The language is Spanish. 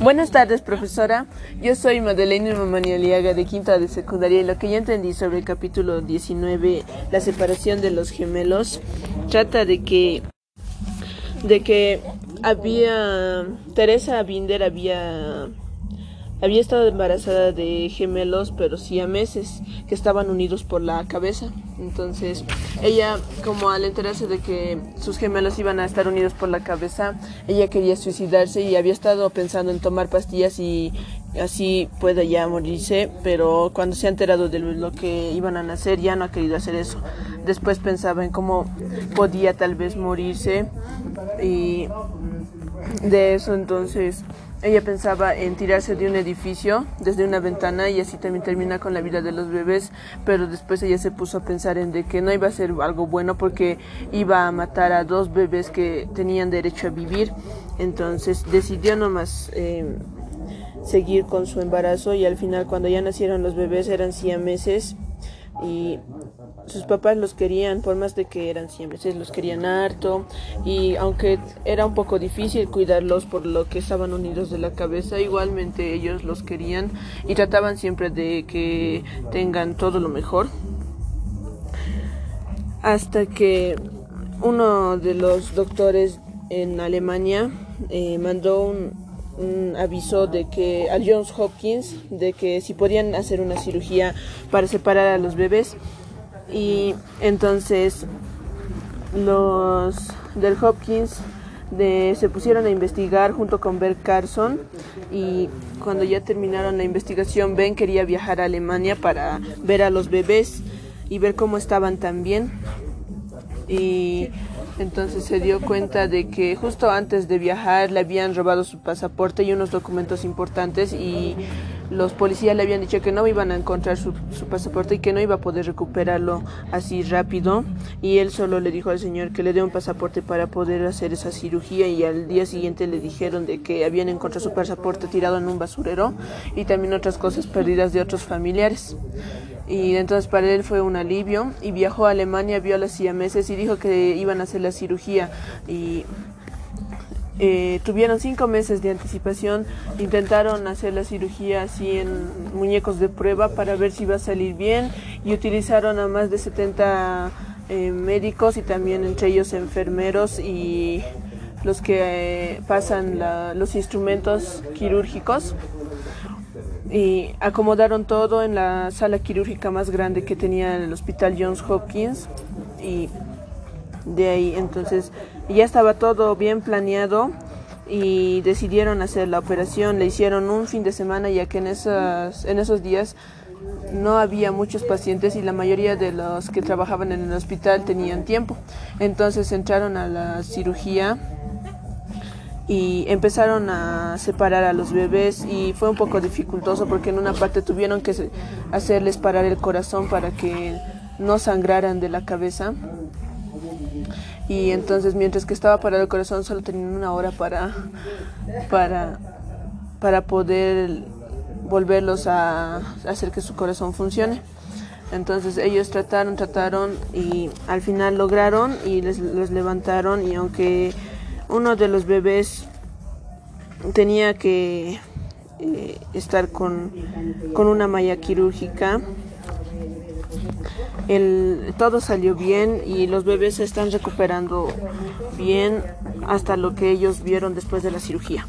Buenas tardes, profesora. Yo soy Madeleine Mamanialiaga de quinta de secundaria y lo que yo entendí sobre el capítulo 19, la separación de los gemelos, trata de que de que había Teresa Binder había había estado embarazada de gemelos, pero sí a meses, que estaban unidos por la cabeza. Entonces, ella, como al enterarse de que sus gemelos iban a estar unidos por la cabeza, ella quería suicidarse y había estado pensando en tomar pastillas y así pueda ya morirse, pero cuando se ha enterado de lo que iban a nacer, ya no ha querido hacer eso. Después pensaba en cómo podía tal vez morirse y de eso entonces ella pensaba en tirarse de un edificio desde una ventana y así también termina con la vida de los bebés, pero después ella se puso a pensar en de que no iba a ser algo bueno porque iba a matar a dos bebés que tenían derecho a vivir. Entonces decidió nomás eh, seguir con su embarazo y al final cuando ya nacieron los bebés eran meses y sus papás los querían, por más de que eran siempre, los querían harto. Y aunque era un poco difícil cuidarlos por lo que estaban unidos de la cabeza, igualmente ellos los querían y trataban siempre de que tengan todo lo mejor. Hasta que uno de los doctores en Alemania eh, mandó un, un aviso de que al Johns Hopkins de que si podían hacer una cirugía para separar a los bebés. Y entonces los del Hopkins se pusieron a investigar junto con Bert Carson. Y cuando ya terminaron la investigación Ben quería viajar a Alemania para ver a los bebés y ver cómo estaban también. Y entonces se dio cuenta de que justo antes de viajar le habían robado su pasaporte y unos documentos importantes y los policías le habían dicho que no iban a encontrar su, pasaporte y que no iba a poder recuperarlo así rápido. Y él solo le dijo al señor que le dé un pasaporte para poder hacer esa cirugía y al día siguiente le dijeron de que habían encontrado su pasaporte tirado en un basurero y también otras cosas perdidas de otros familiares y entonces para él fue un alivio. Y viajó a Alemania, vio a las siameses y dijo que iban a hacer la cirugía. Y eh, tuvieron cinco meses de anticipación, intentaron hacer la cirugía así en muñecos de prueba para ver si iba a salir bien. Y utilizaron a más de 70 eh, médicos y también entre ellos enfermeros y los que eh, pasan los instrumentos quirúrgicos y acomodaron todo en la sala quirúrgica más grande que tenía el hospital Johns Hopkins y de ahí entonces ya estaba todo bien planeado y decidieron hacer la operación, le hicieron un fin de semana ya que en, esas, en esos días no había muchos pacientes y la mayoría de los que trabajaban en el hospital tenían tiempo. Entonces entraron a la cirugía y empezaron a separar a los bebés y fue un poco dificultoso porque en una parte tuvieron que hacerles parar el corazón para que no sangraran de la cabeza. Y entonces mientras que estaba parado el corazón solo tenían una hora para para para poder volverlos a hacer que su corazón funcione. Entonces ellos trataron trataron y al final lograron y les, levantaron y aunque uno de los bebés tenía que eh, estar con, con una malla quirúrgica el, todo salió bien y los bebés se están recuperando bien hasta lo que ellos vieron después de la cirugía.